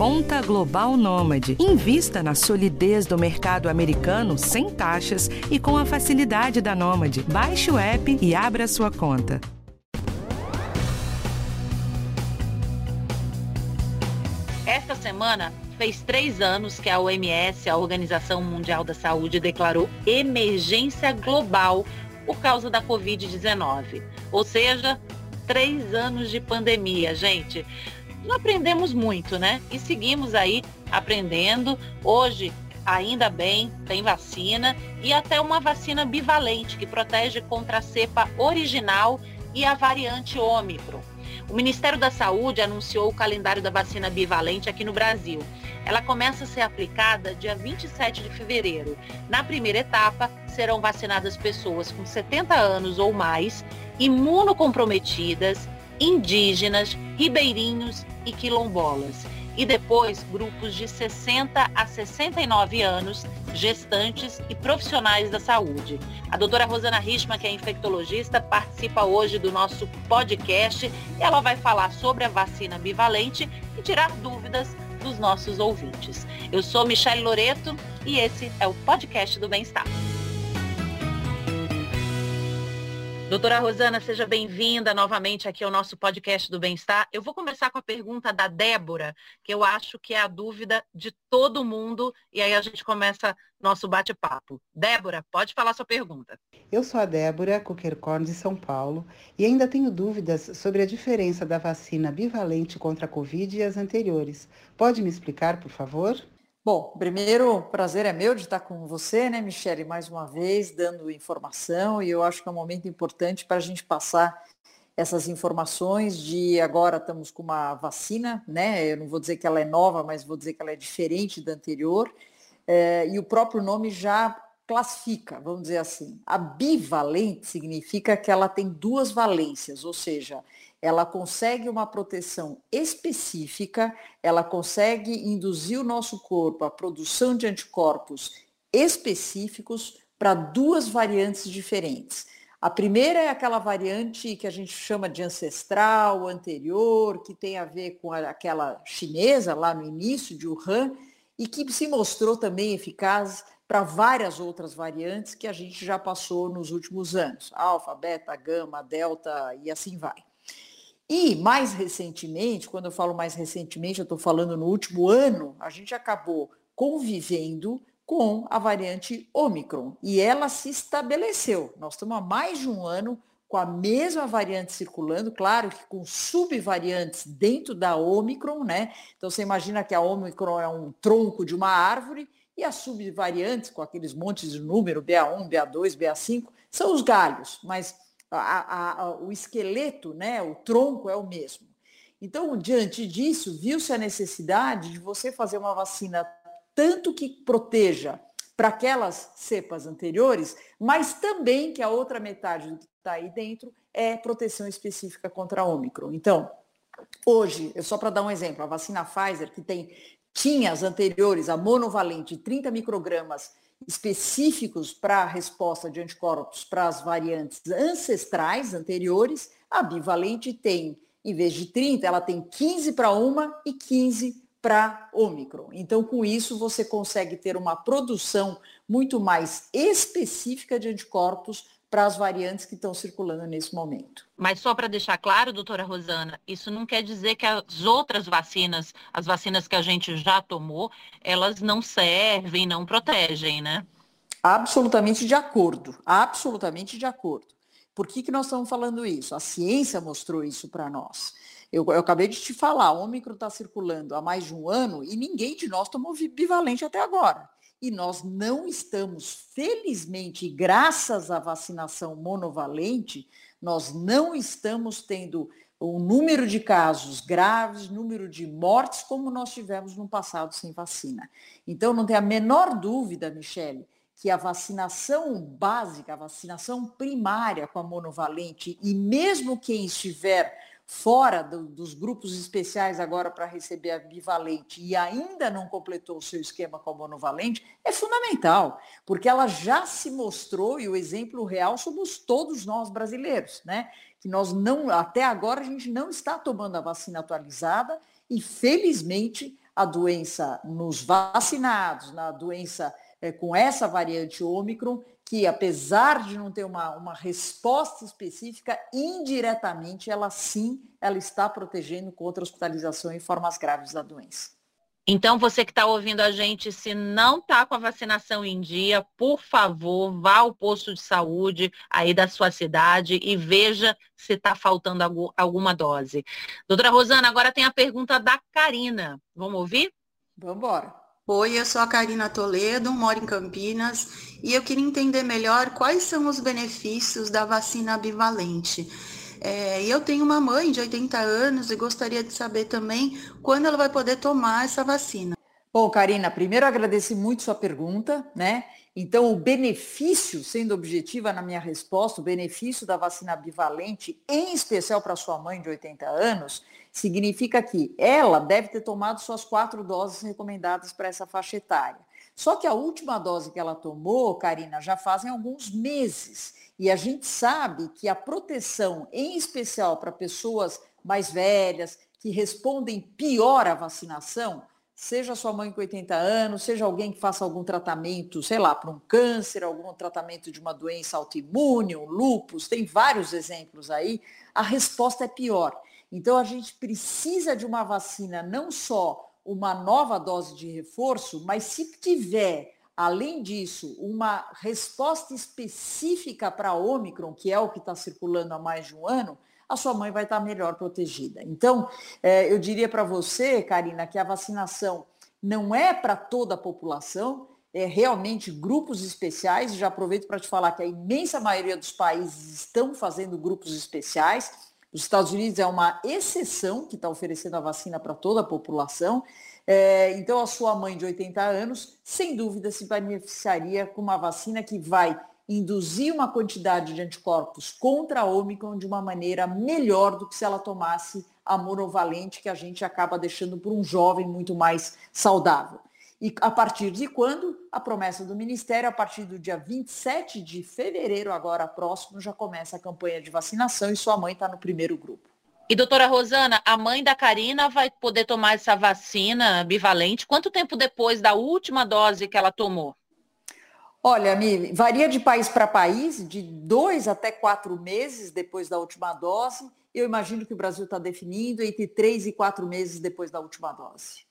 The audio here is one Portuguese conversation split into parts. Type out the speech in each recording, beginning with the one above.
Conta Global Nômade. Invista na solidez do mercado americano sem taxas e com a facilidade da Nômade. Baixe o app e abra sua conta. Esta semana fez três anos que a OMS, a Organização Mundial da Saúde, declarou emergência global por causa da Covid-19. Ou seja, três anos de pandemia, gente. Não aprendemos muito, né? E seguimos aí aprendendo. Hoje, ainda bem, tem vacina e até uma vacina bivalente que protege contra a cepa original e a variante Ômicron. O Ministério da Saúde anunciou o calendário da vacina bivalente aqui no Brasil. Ela começa a ser aplicada dia 27 de fevereiro. Na primeira etapa, serão vacinadas pessoas com 70 anos ou mais, imunocomprometidas, indígenas, ribeirinhos e quilombolas. E depois, grupos de 60 a 69 anos, gestantes e profissionais da saúde. A doutora Rosana Richman, que é infectologista, participa hoje do nosso podcast e ela vai falar sobre a vacina bivalente e tirar dúvidas dos nossos ouvintes. Eu sou Michelle Loreto e esse é o podcast do Bem-Estar. Doutora Rosana, seja bem-vinda novamente aqui ao nosso podcast do Bem-Estar. Eu vou começar com a pergunta da Débora, que eu acho que é a dúvida de todo mundo, e aí a gente começa nosso bate-papo. Débora, pode falar sua pergunta. Eu sou a Débora Cuquercorn de São Paulo e ainda tenho dúvidas sobre a diferença da vacina bivalente contra a Covid e as anteriores. Pode me explicar, por favor? Bom, primeiro, prazer é meu de estar com você, né, Michele, mais uma vez, dando informação, e eu acho que é um momento importante para a gente passar essas informações de agora estamos com uma vacina, né? Eu não vou dizer que ela é nova, mas vou dizer que ela é diferente da anterior. É, e o próprio nome já classifica, vamos dizer assim. A bivalente significa que ela tem duas valências, ou seja, ela consegue uma proteção específica, ela consegue induzir o nosso corpo à produção de anticorpos específicos para duas variantes diferentes. A primeira é aquela variante que a gente chama de ancestral, anterior, que tem a ver com aquela chinesa lá no início de Wuhan e que se mostrou também eficaz para várias outras variantes que a gente já passou nos últimos anos, alfa, beta, gama, delta e assim vai. E mais recentemente, quando eu falo mais recentemente, eu estou falando no último ano, a gente acabou convivendo com a variante Omicron e ela se estabeleceu. Nós estamos há mais de um ano com a mesma variante circulando, claro que com subvariantes dentro da Omicron, né? Então você imagina que a Omicron é um tronco de uma árvore e as subvariantes, com aqueles montes de número, BA1, BA2, BA5, são os galhos, mas a, a, o esqueleto, né, o tronco é o mesmo. Então, diante disso, viu-se a necessidade de você fazer uma vacina tanto que proteja para aquelas cepas anteriores, mas também que a outra metade do que está aí dentro é proteção específica contra a Ômicron. Então, hoje, só para dar um exemplo, a vacina Pfizer, que tem tinha as anteriores, a monovalente, 30 microgramas específicos para a resposta de anticorpos para as variantes ancestrais anteriores, a bivalente tem, em vez de 30, ela tem 15 para uma e 15 para Ômicron. Então, com isso, você consegue ter uma produção muito mais específica de anticorpos para as variantes que estão circulando nesse momento. Mas só para deixar claro, doutora Rosana, isso não quer dizer que as outras vacinas, as vacinas que a gente já tomou, elas não servem, não protegem, né? Absolutamente de acordo, absolutamente de acordo. Por que, que nós estamos falando isso? A ciência mostrou isso para nós. Eu, eu, acabei de te falar, o Ômicron está circulando há mais de um ano e ninguém de nós tomou bivalente até agora e nós não estamos, felizmente, graças à vacinação monovalente, nós não estamos tendo o número de casos graves, número de mortes, como nós tivemos no passado sem vacina. Então, não tem a menor dúvida, Michele, que a vacinação básica, a vacinação primária com a monovalente, e mesmo quem estiver fora do, dos grupos especiais agora para receber a bivalente e ainda não completou o seu esquema com a monovalente, é fundamental, porque ela já se mostrou, e o exemplo real somos todos nós brasileiros, né? Que nós não, até agora, a gente não está tomando a vacina atualizada e, felizmente, a doença nos vacinados, na doença é, com essa variante Ômicron, que apesar de não ter uma, uma resposta específica, indiretamente ela sim, ela está protegendo contra a hospitalização em formas graves da doença. Então, você que está ouvindo a gente, se não está com a vacinação em dia, por favor, vá ao posto de saúde aí da sua cidade e veja se está faltando alguma dose. Doutora Rosana, agora tem a pergunta da Karina. Vamos ouvir? Vamos embora. Oi, eu sou a Karina Toledo, moro em Campinas e eu queria entender melhor quais são os benefícios da vacina bivalente. É, eu tenho uma mãe de 80 anos e gostaria de saber também quando ela vai poder tomar essa vacina. Bom, Karina, primeiro agradeço muito sua pergunta, né? Então, o benefício, sendo objetiva na minha resposta, o benefício da vacina bivalente, em especial para sua mãe de 80 anos, significa que ela deve ter tomado suas quatro doses recomendadas para essa faixa etária. Só que a última dose que ela tomou, Karina, já fazem alguns meses. E a gente sabe que a proteção, em especial para pessoas mais velhas, que respondem pior à vacinação, seja sua mãe com 80 anos, seja alguém que faça algum tratamento, sei lá, para um câncer, algum tratamento de uma doença autoimune, um lupus, tem vários exemplos aí, a resposta é pior. Então a gente precisa de uma vacina, não só uma nova dose de reforço, mas se tiver, além disso, uma resposta específica para a Omicron, que é o que está circulando há mais de um ano, a sua mãe vai estar melhor protegida. Então, é, eu diria para você, Karina, que a vacinação não é para toda a população, é realmente grupos especiais. Já aproveito para te falar que a imensa maioria dos países estão fazendo grupos especiais. Os Estados Unidos é uma exceção que está oferecendo a vacina para toda a população. É, então, a sua mãe de 80 anos, sem dúvida, se beneficiaria com uma vacina que vai induzir uma quantidade de anticorpos contra a Omicron de uma maneira melhor do que se ela tomasse a monovalente, que a gente acaba deixando por um jovem muito mais saudável. E a partir de quando? A promessa do Ministério, a partir do dia 27 de fevereiro, agora próximo, já começa a campanha de vacinação e sua mãe está no primeiro grupo. E doutora Rosana, a mãe da Karina vai poder tomar essa vacina bivalente quanto tempo depois da última dose que ela tomou? Olha, Mi, varia de país para país, de dois até quatro meses depois da última dose. Eu imagino que o Brasil está definindo entre três e quatro meses depois da última dose.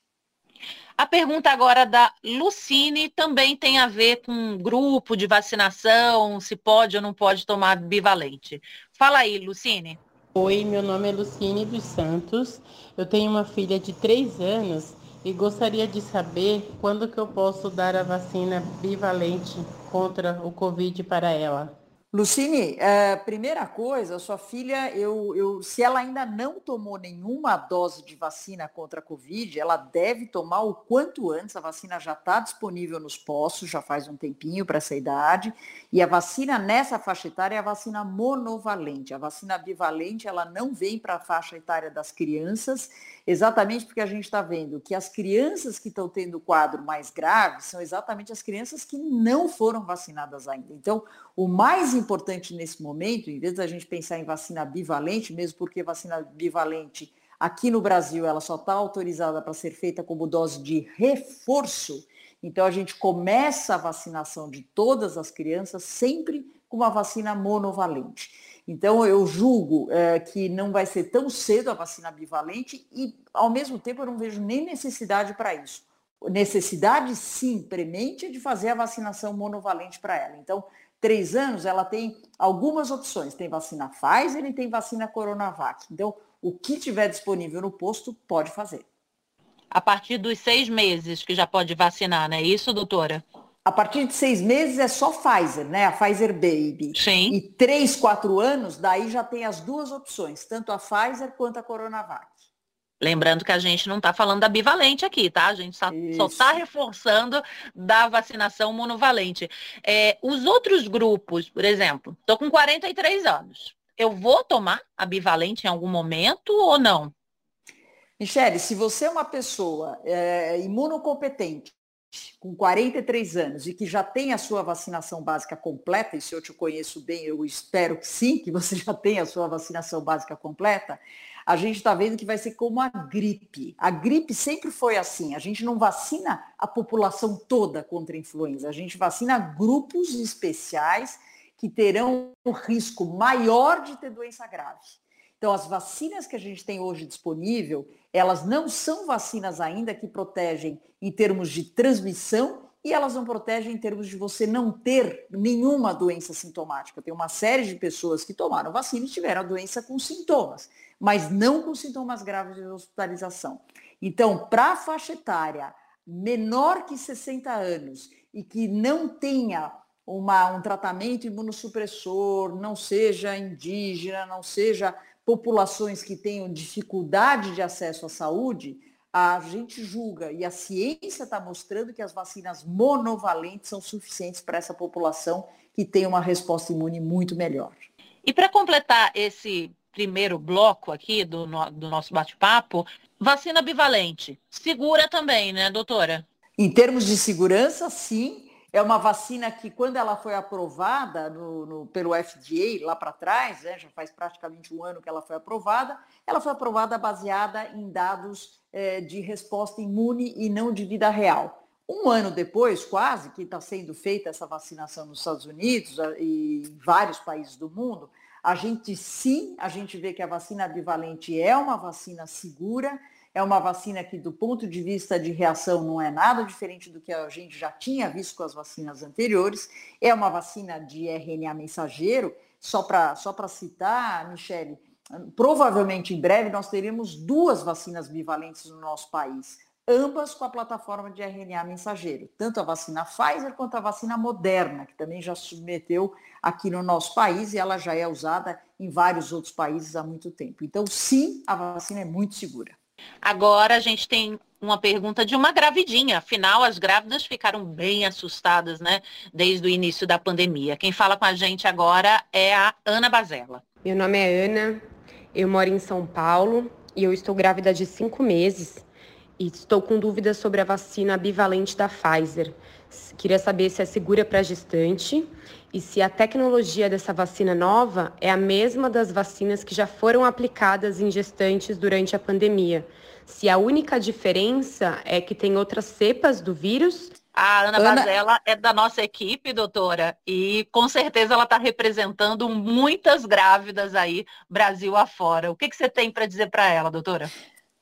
A pergunta agora da Lucine também tem a ver com grupo de vacinação, se pode ou não pode tomar bivalente. Fala aí, Lucine. Oi, meu nome é Lucine dos Santos. Eu tenho uma filha de três anos e gostaria de saber quando que eu posso dar a vacina bivalente contra o Covid para ela. Lucine, é, primeira coisa, sua filha, eu, eu, se ela ainda não tomou nenhuma dose de vacina contra a Covid, ela deve tomar o quanto antes. A vacina já está disponível nos postos, já faz um tempinho para essa idade. E a vacina nessa faixa etária é a vacina monovalente. A vacina bivalente, ela não vem para a faixa etária das crianças, exatamente porque a gente está vendo que as crianças que estão tendo o quadro mais grave são exatamente as crianças que não foram vacinadas ainda. Então, o mais importante nesse momento, em vez da gente pensar em vacina bivalente, mesmo porque vacina bivalente aqui no Brasil ela só está autorizada para ser feita como dose de reforço, então a gente começa a vacinação de todas as crianças sempre com uma vacina monovalente. Então eu julgo é, que não vai ser tão cedo a vacina bivalente e ao mesmo tempo eu não vejo nem necessidade para isso. Necessidade sim, premente, de fazer a vacinação monovalente para ela. Então, três anos, ela tem algumas opções. Tem vacina Pfizer e tem vacina Coronavac. Então, o que tiver disponível no posto, pode fazer. A partir dos seis meses que já pode vacinar, não é isso, doutora? A partir de seis meses é só Pfizer, né? A Pfizer Baby. Sim. E três, quatro anos, daí já tem as duas opções, tanto a Pfizer quanto a Coronavac. Lembrando que a gente não está falando da bivalente aqui, tá? A gente tá, só está reforçando da vacinação monovalente. É, os outros grupos, por exemplo, estou com 43 anos. Eu vou tomar a bivalente em algum momento ou não? Michele, se você é uma pessoa é, imunocompetente, com 43 anos e que já tem a sua vacinação básica completa, e se eu te conheço bem, eu espero que sim, que você já tenha a sua vacinação básica completa, a gente está vendo que vai ser como a gripe. A gripe sempre foi assim. A gente não vacina a população toda contra a influenza, a gente vacina grupos especiais que terão um risco maior de ter doença grave. Então, as vacinas que a gente tem hoje disponível, elas não são vacinas ainda que protegem em termos de transmissão e elas não protegem em termos de você não ter nenhuma doença sintomática. Tem uma série de pessoas que tomaram vacina e tiveram a doença com sintomas, mas não com sintomas graves de hospitalização. Então, para a faixa etária menor que 60 anos e que não tenha uma, um tratamento imunossupressor, não seja indígena, não seja populações que tenham dificuldade de acesso à saúde, a gente julga e a ciência está mostrando que as vacinas monovalentes são suficientes para essa população que tem uma resposta imune muito melhor. E para completar esse primeiro bloco aqui do, do nosso bate-papo, vacina bivalente, segura também, né, doutora? Em termos de segurança, sim. É uma vacina que, quando ela foi aprovada no, no, pelo FDA lá para trás, né, já faz praticamente um ano que ela foi aprovada, ela foi aprovada baseada em dados é, de resposta imune e não de vida real. Um ano depois, quase, que está sendo feita essa vacinação nos Estados Unidos e em vários países do mundo, a gente sim, a gente vê que a vacina bivalente é uma vacina segura, é uma vacina que, do ponto de vista de reação, não é nada diferente do que a gente já tinha visto com as vacinas anteriores. É uma vacina de RNA mensageiro. Só para só citar, Michele, provavelmente em breve nós teremos duas vacinas bivalentes no nosso país, ambas com a plataforma de RNA mensageiro, tanto a vacina Pfizer quanto a vacina Moderna, que também já submeteu aqui no nosso país e ela já é usada em vários outros países há muito tempo. Então, sim, a vacina é muito segura. Agora a gente tem uma pergunta de uma gravidinha. Afinal, as grávidas ficaram bem assustadas, né? Desde o início da pandemia. Quem fala com a gente agora é a Ana Bazella. Meu nome é Ana, eu moro em São Paulo e eu estou grávida de cinco meses e estou com dúvidas sobre a vacina bivalente da Pfizer. Queria saber se é segura para gestante e se a tecnologia dessa vacina nova é a mesma das vacinas que já foram aplicadas em gestantes durante a pandemia. Se a única diferença é que tem outras cepas do vírus a Ana, Ana Bazella é da nossa equipe, doutora, e com certeza ela está representando muitas grávidas aí, Brasil afora. O que, que você tem para dizer para ela, doutora?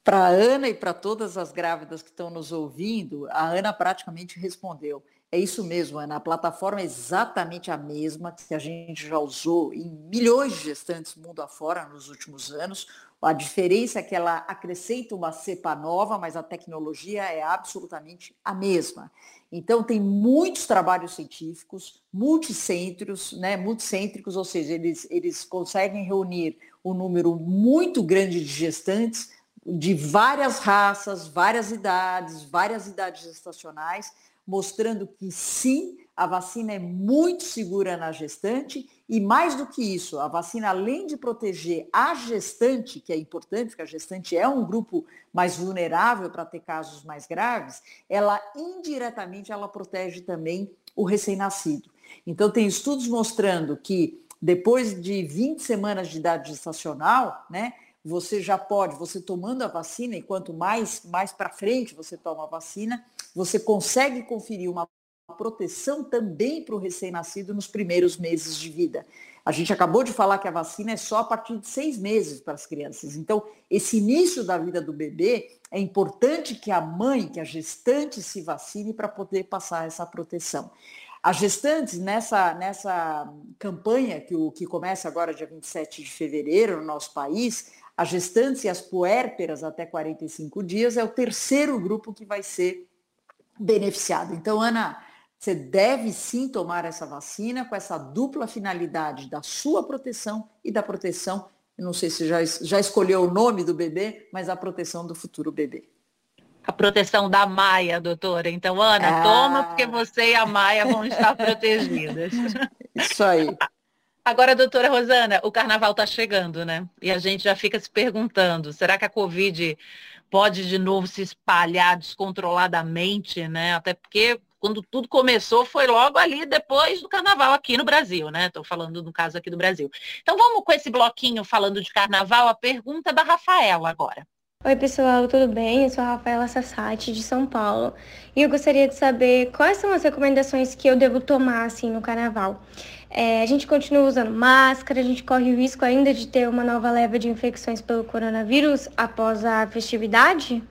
Para a Ana e para todas as grávidas que estão nos ouvindo, a Ana praticamente respondeu. É isso mesmo, Ana. A plataforma é exatamente a mesma que a gente já usou em milhões de gestantes mundo afora nos últimos anos. A diferença é que ela acrescenta uma cepa nova, mas a tecnologia é absolutamente a mesma. Então, tem muitos trabalhos científicos, multicêntricos, né, multicêntricos, ou seja, eles, eles conseguem reunir um número muito grande de gestantes de várias raças, várias idades, várias idades gestacionais, mostrando que sim, a vacina é muito segura na gestante e mais do que isso, a vacina além de proteger a gestante, que é importante, porque a gestante é um grupo mais vulnerável para ter casos mais graves, ela indiretamente ela protege também o recém-nascido. Então tem estudos mostrando que depois de 20 semanas de idade gestacional, né, você já pode, você tomando a vacina, e quanto mais, mais para frente você toma a vacina, você consegue conferir uma proteção também para o recém-nascido nos primeiros meses de vida. A gente acabou de falar que a vacina é só a partir de seis meses para as crianças. Então, esse início da vida do bebê é importante que a mãe, que a gestante se vacine para poder passar essa proteção. As gestantes, nessa, nessa campanha que, o, que começa agora dia 27 de fevereiro no nosso país, as gestantes e as puérperas até 45 dias é o terceiro grupo que vai ser beneficiado. Então, Ana, você deve sim tomar essa vacina com essa dupla finalidade da sua proteção e da proteção, eu não sei se já, já escolheu o nome do bebê, mas a proteção do futuro bebê. A proteção da Maia, doutora. Então, Ana, ah. toma, porque você e a Maia vão estar protegidas. Isso aí. Agora, doutora Rosana, o carnaval está chegando, né? E a gente já fica se perguntando, será que a Covid pode de novo se espalhar descontroladamente, né? Até porque quando tudo começou foi logo ali depois do carnaval aqui no Brasil, né? Estou falando no caso aqui do Brasil. Então vamos com esse bloquinho falando de carnaval, a pergunta da Rafaela agora. Oi pessoal, tudo bem? Eu sou a Rafaela Sassati, de São Paulo, e eu gostaria de saber quais são as recomendações que eu devo tomar assim no carnaval. É, a gente continua usando máscara, a gente corre o risco ainda de ter uma nova leva de infecções pelo coronavírus após a festividade?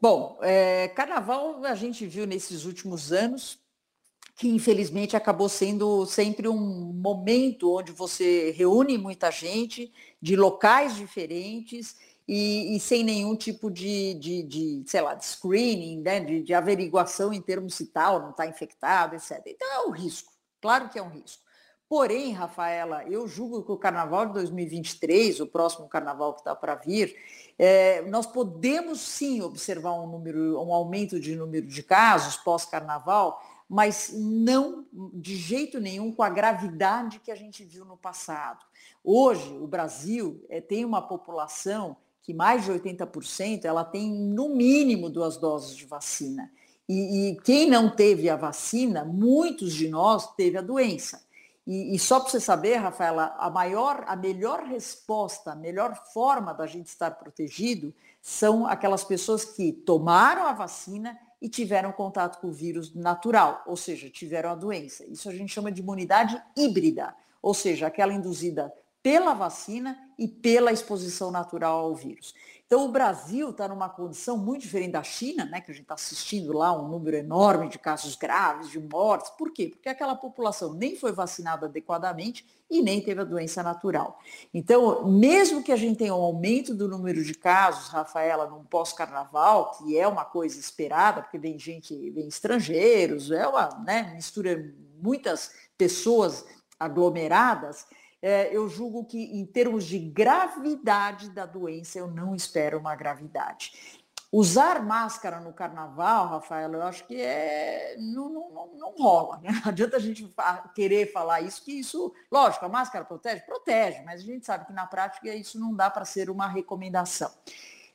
Bom, é, carnaval a gente viu nesses últimos anos que infelizmente acabou sendo sempre um momento onde você reúne muita gente de locais diferentes e, e sem nenhum tipo de, de, de, sei lá, de screening, né, de, de averiguação em termos se tal, não está infectado, etc. Então é um risco, claro que é um risco. Porém, Rafaela, eu julgo que o carnaval de 2023, o próximo carnaval que está para vir, é, nós podemos sim observar um, número, um aumento de número de casos pós-carnaval, mas não de jeito nenhum com a gravidade que a gente viu no passado. Hoje, o Brasil é, tem uma população que mais de 80% ela tem no mínimo duas doses de vacina. E, e quem não teve a vacina, muitos de nós teve a doença. E, e só para você saber, Rafaela, a maior, a melhor resposta, a melhor forma da gente estar protegido são aquelas pessoas que tomaram a vacina e tiveram contato com o vírus natural, ou seja, tiveram a doença. Isso a gente chama de imunidade híbrida, ou seja, aquela induzida pela vacina e pela exposição natural ao vírus. Então, o Brasil está numa condição muito diferente da China, né, que a gente está assistindo lá um número enorme de casos graves, de mortes. Por quê? Porque aquela população nem foi vacinada adequadamente e nem teve a doença natural. Então, mesmo que a gente tenha um aumento do número de casos, Rafaela, num pós-carnaval, que é uma coisa esperada, porque vem gente, vem estrangeiros, é uma né, mistura muitas pessoas aglomeradas, é, eu julgo que, em termos de gravidade da doença, eu não espero uma gravidade. Usar máscara no carnaval, Rafael, eu acho que é, não, não, não, rola. Né? Não adianta a gente querer falar isso, que isso, lógico, a máscara protege? Protege, mas a gente sabe que na prática isso não dá para ser uma recomendação.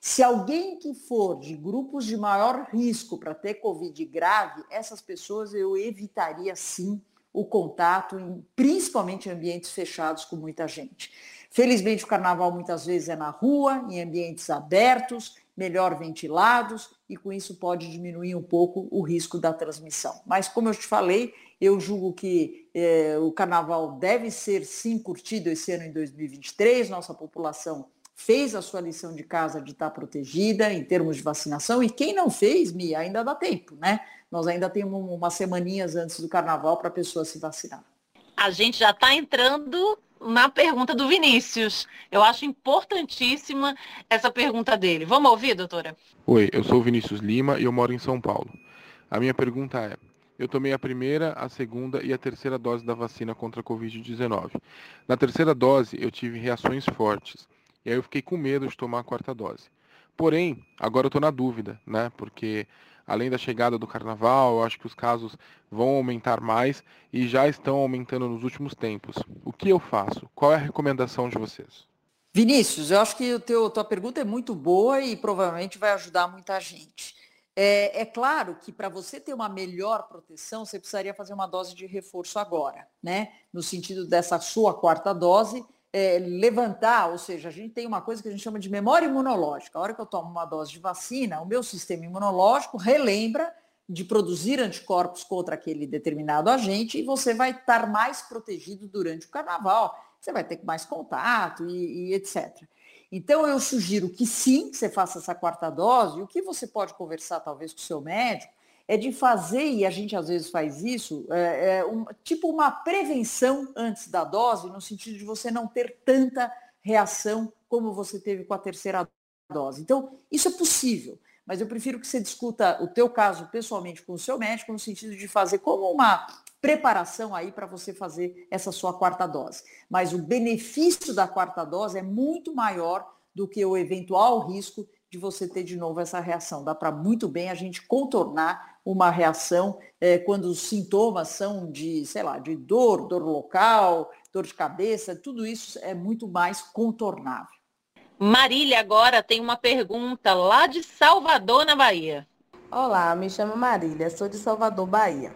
Se alguém que for de grupos de maior risco para ter Covid grave, essas pessoas eu evitaria sim o contato, em, principalmente em ambientes fechados com muita gente. Felizmente, o carnaval muitas vezes é na rua, em ambientes abertos, melhor ventilados, e com isso pode diminuir um pouco o risco da transmissão. Mas, como eu te falei, eu julgo que eh, o carnaval deve ser sim curtido esse ano em 2023, nossa população fez a sua lição de casa de estar protegida em termos de vacinação, e quem não fez, Mia, ainda dá tempo, né? Nós ainda temos umas semaninhas antes do carnaval para a pessoa se vacinar. A gente já está entrando na pergunta do Vinícius. Eu acho importantíssima essa pergunta dele. Vamos ouvir, doutora? Oi, eu sou o Vinícius Lima e eu moro em São Paulo. A minha pergunta é: eu tomei a primeira, a segunda e a terceira dose da vacina contra a Covid-19. Na terceira dose, eu tive reações fortes. E aí eu fiquei com medo de tomar a quarta dose. Porém, agora eu estou na dúvida, né? Porque além da chegada do carnaval, eu acho que os casos vão aumentar mais e já estão aumentando nos últimos tempos. O que eu faço? Qual é a recomendação de vocês? Vinícius, eu acho que a tua pergunta é muito boa e provavelmente vai ajudar muita gente. É, é claro que para você ter uma melhor proteção, você precisaria fazer uma dose de reforço agora, né? No sentido dessa sua quarta dose, é, levantar, ou seja, a gente tem uma coisa que a gente chama de memória imunológica. A hora que eu tomo uma dose de vacina, o meu sistema imunológico relembra de produzir anticorpos contra aquele determinado agente e você vai estar mais protegido durante o carnaval. Você vai ter mais contato e, e etc. Então, eu sugiro que sim, você faça essa quarta dose. O que você pode conversar, talvez, com o seu médico, é de fazer, e a gente às vezes faz isso, é, é um, tipo uma prevenção antes da dose, no sentido de você não ter tanta reação como você teve com a terceira dose. Então, isso é possível, mas eu prefiro que você discuta o teu caso pessoalmente com o seu médico, no sentido de fazer como uma preparação aí para você fazer essa sua quarta dose. Mas o benefício da quarta dose é muito maior do que o eventual risco de você ter de novo essa reação. Dá para muito bem a gente contornar uma reação é, quando os sintomas são de, sei lá, de dor, dor local, dor de cabeça, tudo isso é muito mais contornável. Marília agora tem uma pergunta lá de Salvador, na Bahia. Olá, me chamo Marília, sou de Salvador, Bahia.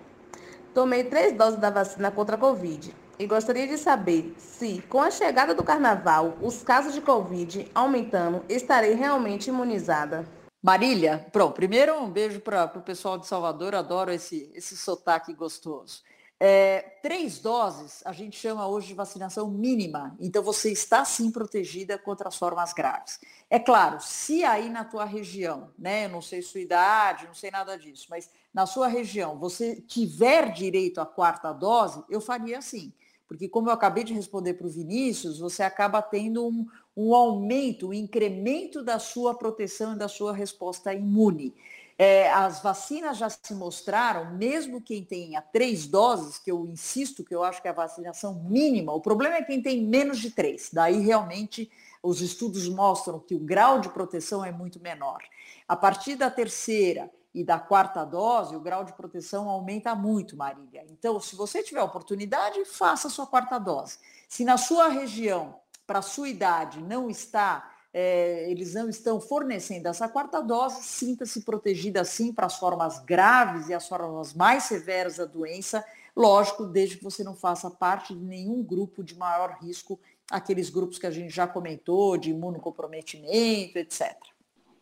Tomei três doses da vacina contra a Covid e gostaria de saber se, com a chegada do carnaval, os casos de Covid aumentando, estarei realmente imunizada. Marília, pronto, primeiro um beijo para o pessoal de Salvador, adoro esse, esse sotaque gostoso. É, três doses a gente chama hoje de vacinação mínima, então você está sim protegida contra as formas graves. É claro, se aí na tua região, né, eu não sei sua idade, não sei nada disso, mas na sua região você tiver direito à quarta dose, eu faria assim. Porque como eu acabei de responder para o Vinícius, você acaba tendo um, um aumento, um incremento da sua proteção e da sua resposta imune. É, as vacinas já se mostraram, mesmo quem tenha três doses, que eu insisto que eu acho que é a vacinação mínima, o problema é quem tem menos de três. Daí realmente os estudos mostram que o grau de proteção é muito menor. A partir da terceira e da quarta dose, o grau de proteção aumenta muito, Marília. Então, se você tiver oportunidade, faça a sua quarta dose. Se na sua região, para a sua idade, não está é, eles não estão fornecendo essa quarta dose, sinta-se protegida sim para as formas graves e as formas mais severas da doença, lógico, desde que você não faça parte de nenhum grupo de maior risco, aqueles grupos que a gente já comentou, de imunocomprometimento, etc.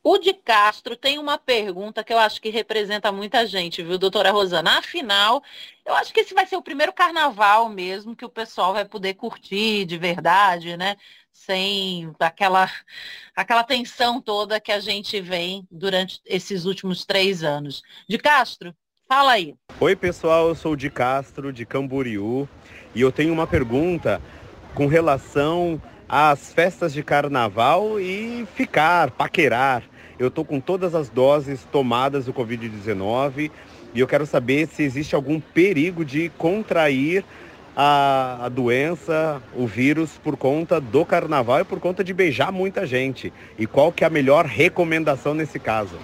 O de Castro tem uma pergunta que eu acho que representa muita gente, viu, doutora Rosana? Afinal, eu acho que esse vai ser o primeiro carnaval mesmo que o pessoal vai poder curtir de verdade, né? Sem aquela, aquela tensão toda que a gente vem durante esses últimos três anos. De Castro, fala aí. Oi, pessoal, eu sou o de Castro, de Camboriú, e eu tenho uma pergunta com relação às festas de carnaval e ficar, paquerar. Eu estou com todas as doses tomadas do Covid-19 e eu quero saber se existe algum perigo de contrair a, a, doença, o vírus, por conta do carnaval e por conta de beijar muita gente. E qual que é a melhor recomendação nesse caso?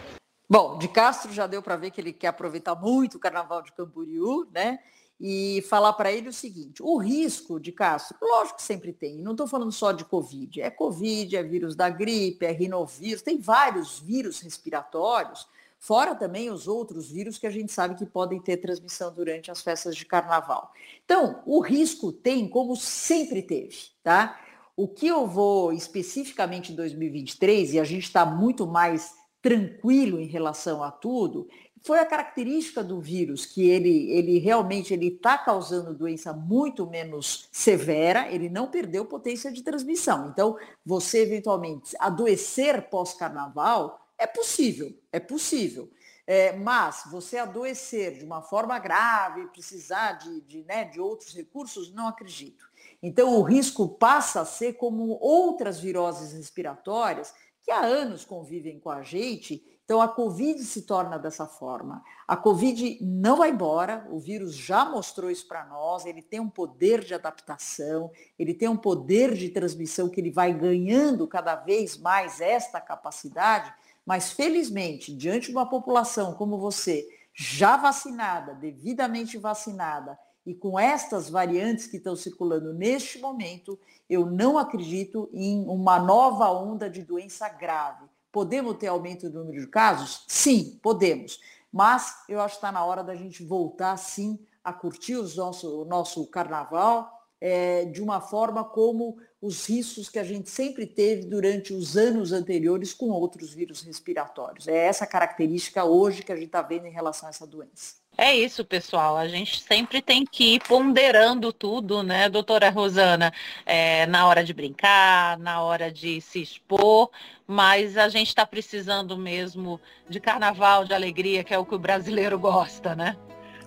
Bom, de Castro já deu para ver que ele quer aproveitar muito o carnaval de Camboriú, né? E falar para ele o seguinte: o risco de Castro, lógico que sempre tem, não estou falando só de Covid, é Covid, é vírus da gripe, é rinovírus, tem vários vírus respiratórios, fora também os outros vírus que a gente sabe que podem ter transmissão durante as festas de carnaval. Então, o risco tem como sempre teve, tá? O que eu vou especificamente em 2023, e a gente está muito mais tranquilo em relação a tudo, foi a característica do vírus que ele, ele realmente ele está causando doença muito menos severa, ele não perdeu potência de transmissão. Então, você eventualmente adoecer pós-carnaval é possível, é possível. É, mas você adoecer de uma forma grave, precisar de, de, né, de outros recursos, não acredito. Então, o risco passa a ser como outras viroses respiratórias que há anos convivem com a gente então, a Covid se torna dessa forma. A Covid não vai embora, o vírus já mostrou isso para nós, ele tem um poder de adaptação, ele tem um poder de transmissão que ele vai ganhando cada vez mais esta capacidade, mas felizmente, diante de uma população como você, já vacinada, devidamente vacinada, e com estas variantes que estão circulando neste momento, eu não acredito em uma nova onda de doença grave. Podemos ter aumento do número de casos? Sim, podemos. Mas eu acho que está na hora da gente voltar, sim, a curtir os nosso, o nosso carnaval é, de uma forma como os riscos que a gente sempre teve durante os anos anteriores com outros vírus respiratórios. É essa característica hoje que a gente está vendo em relação a essa doença. É isso, pessoal. A gente sempre tem que ir ponderando tudo, né, doutora Rosana? É, na hora de brincar, na hora de se expor, mas a gente está precisando mesmo de carnaval, de alegria, que é o que o brasileiro gosta, né?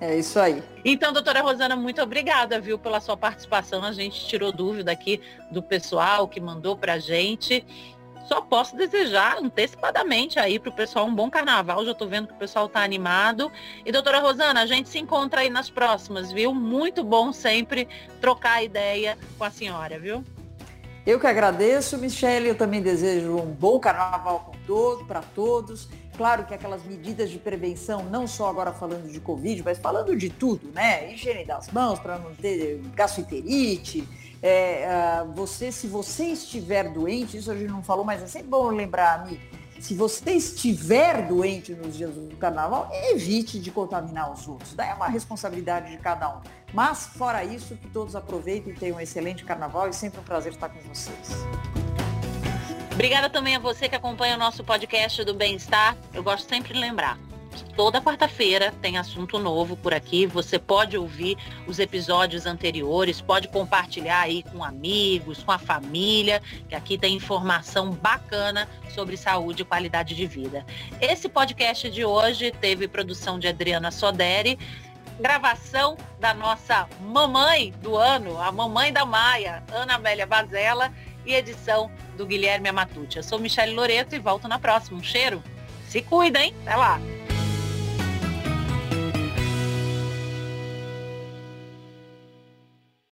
É isso aí. Então, doutora Rosana, muito obrigada, viu, pela sua participação. A gente tirou dúvida aqui do pessoal que mandou para a gente só posso desejar antecipadamente aí para o pessoal um bom carnaval. Já estou vendo que o pessoal está animado. E doutora Rosana, a gente se encontra aí nas próximas, viu? Muito bom sempre trocar ideia com a senhora, viu? Eu que agradeço, Michele. Eu também desejo um bom carnaval com todos, para todos. Claro que aquelas medidas de prevenção, não só agora falando de Covid, mas falando de tudo, né? Higiene das mãos para não ter gastroenterite, é, uh, você, se você estiver doente, isso a gente não falou, mas é sempre bom lembrar, Mi, se você estiver doente nos dias do carnaval, evite de contaminar os outros. Daí é uma responsabilidade de cada um. Mas, fora isso, que todos aproveitem e tenham um excelente carnaval e sempre um prazer estar com vocês. Obrigada também a você que acompanha o nosso podcast do Bem-Estar. Eu gosto sempre de lembrar. Toda quarta-feira tem assunto novo por aqui. Você pode ouvir os episódios anteriores, pode compartilhar aí com amigos, com a família, que aqui tem informação bacana sobre saúde e qualidade de vida. Esse podcast de hoje teve produção de Adriana Soderi, gravação da nossa mamãe do ano, a mamãe da Maia, Ana Amélia Bazella e edição do Guilherme Amatucci. Eu sou Michele Loreto e volto na próxima. Um cheiro. Se cuida, hein? Até lá.